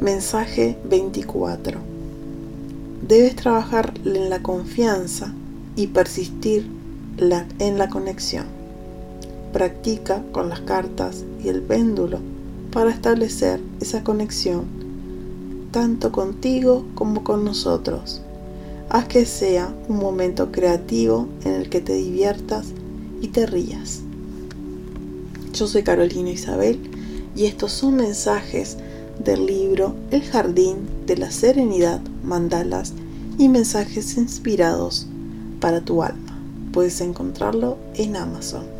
Mensaje 24. Debes trabajar en la confianza y persistir en la conexión. Practica con las cartas y el péndulo para establecer esa conexión tanto contigo como con nosotros. Haz que sea un momento creativo en el que te diviertas y te rías. Yo soy Carolina Isabel y estos son mensajes del libro El Jardín de la Serenidad, Mandalas y mensajes inspirados para tu alma. Puedes encontrarlo en Amazon.